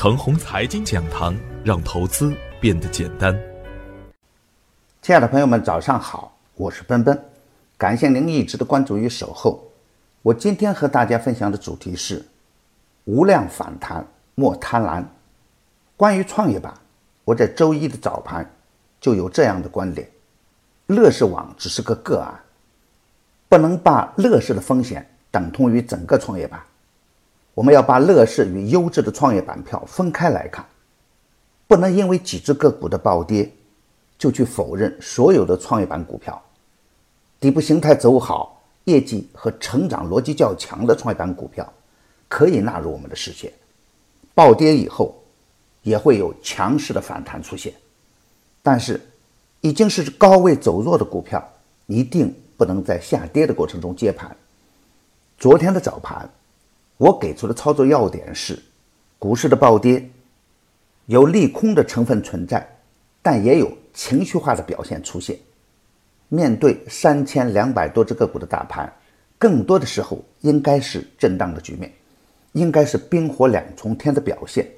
程红财经讲堂，让投资变得简单。亲爱的朋友们，早上好，我是奔奔，感谢您一直的关注与守候。我今天和大家分享的主题是：无量反弹莫贪婪。关于创业板，我在周一的早盘就有这样的观点：乐视网只是个个案，不能把乐视的风险等同于整个创业板。我们要把乐视与优质的创业板票分开来看，不能因为几只个股的暴跌，就去否认所有的创业板股票。底部形态走好、业绩和成长逻辑较强的创业板股票，可以纳入我们的视线。暴跌以后，也会有强势的反弹出现，但是已经是高位走弱的股票，一定不能在下跌的过程中接盘。昨天的早盘。我给出的操作要点是：股市的暴跌有利空的成分存在，但也有情绪化的表现出现。面对三千两百多只个股的大盘，更多的时候应该是震荡的局面，应该是冰火两重天的表现。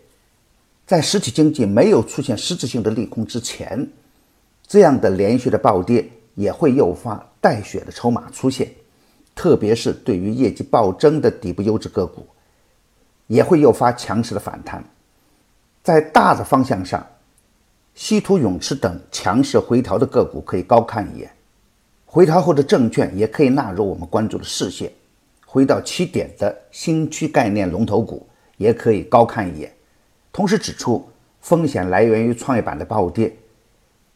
在实体经济没有出现实质性的利空之前，这样的连续的暴跌也会诱发带血的筹码出现。特别是对于业绩暴增的底部优质个股，也会诱发强势的反弹。在大的方向上，稀土永磁等强势回调的个股可以高看一眼，回调后的证券也可以纳入我们关注的视线。回到起点的新区概念龙头股也可以高看一眼。同时指出，风险来源于创业板的暴跌，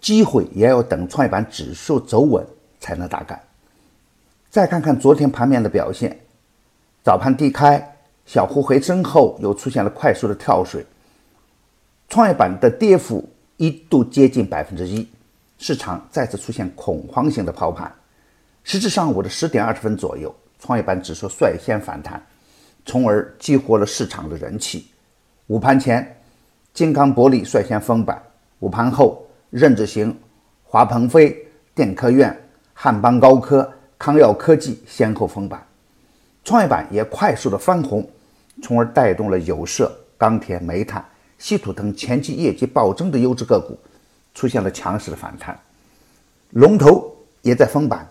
机会也要等创业板指数走稳才能大干。再看看昨天盘面的表现，早盘低开，小幅回升后又出现了快速的跳水，创业板的跌幅一度接近百分之一，市场再次出现恐慌性的抛盘。时至上午的十点二十分左右，创业板指数率先反弹，从而激活了市场的人气。午盘前，金刚玻璃率先封板，午盘后，任志行、华鹏飞、电科院、汉邦高科。康耀科技先后封板，创业板也快速的翻红，从而带动了有色、钢铁、煤炭、稀土等前期业绩暴增的优质个股出现了强势的反弹。龙头也在封板，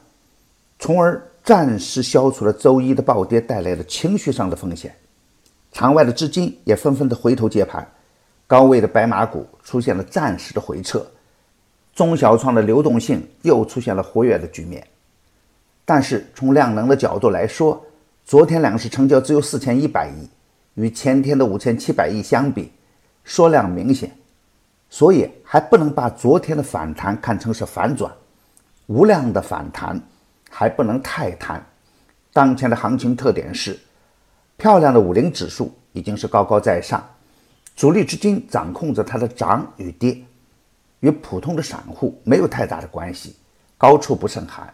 从而暂时消除了周一的暴跌带来的情绪上的风险。场外的资金也纷纷的回头接盘，高位的白马股出现了暂时的回撤，中小创的流动性又出现了活跃的局面。但是从量能的角度来说，昨天两市成交只有四千一百亿，与前天的五千七百亿相比，缩量明显，所以还不能把昨天的反弹看成是反转，无量的反弹还不能太贪。当前的行情特点是，漂亮的五零指数已经是高高在上，主力资金掌控着它的涨与跌，与普通的散户没有太大的关系，高处不胜寒。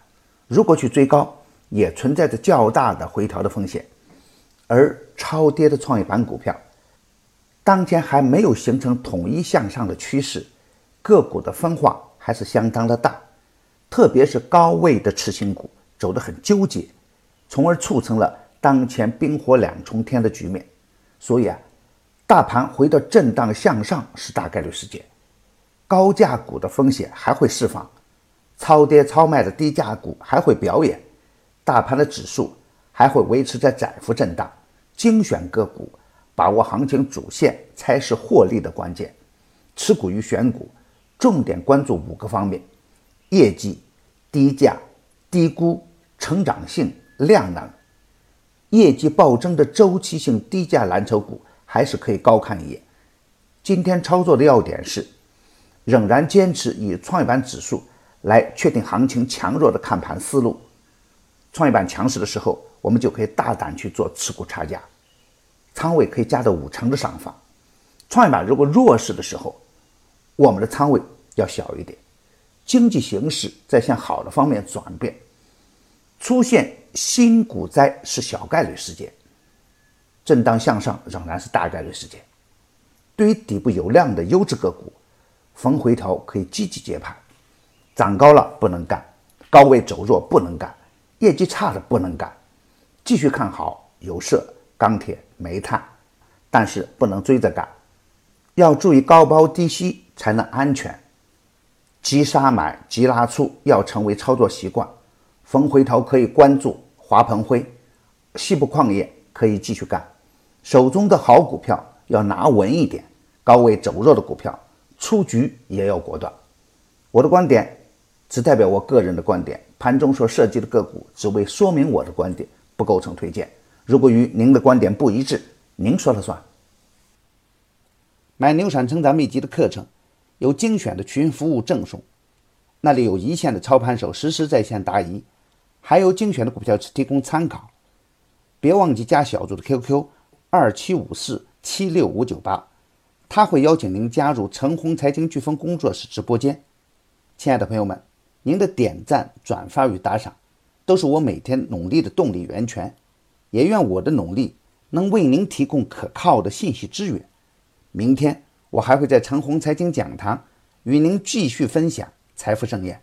如果去追高，也存在着较大的回调的风险。而超跌的创业板股票，当前还没有形成统一向上的趋势，个股的分化还是相当的大。特别是高位的次新股走得很纠结，从而促成了当前冰火两重天的局面。所以啊，大盘回到震荡向上是大概率事件，高价股的风险还会释放。超跌超卖的低价股还会表演，大盘的指数还会维持在窄幅震荡。精选个股，把握行情主线才是获利的关键。持股与选股，重点关注五个方面：业绩、低价、低估、成长性、量能。业绩暴增的周期性低价蓝筹股还是可以高看一眼。今天操作的要点是，仍然坚持以创业板指数。来确定行情强弱的看盘思路，创业板强势的时候，我们就可以大胆去做持股差价，仓位可以加到五成的上方；创业板如果弱势的时候，我们的仓位要小一点。经济形势在向好的方面转变，出现新股灾是小概率事件，震荡向上仍然是大概率事件。对于底部有量的优质个股，逢回调可以积极接盘。涨高了不能干，高位走弱不能干，业绩差的不能干，继续看好有色、钢铁、煤炭，但是不能追着干。要注意高抛低吸才能安全。急杀买、急拉出要成为操作习惯。逢回头可以关注华鹏辉、西部矿业，可以继续干。手中的好股票要拿稳一点，高位走弱的股票出局也要果断。我的观点只代表我个人的观点，盘中所涉及的个股只为说明我的观点，不构成推荐。如果与您的观点不一致，您说了算。买牛产成长秘籍的课程，有精选的群服务赠送，那里有一线的操盘手实时在线答疑，还有精选的股票只提供参考。别忘记加小组的 QQ。二七五四七六五九八，他会邀请您加入陈红财经飓风工作室直播间。亲爱的朋友们，您的点赞、转发与打赏，都是我每天努力的动力源泉。也愿我的努力能为您提供可靠的信息资源。明天我还会在陈红财经讲堂与您继续分享财富盛宴。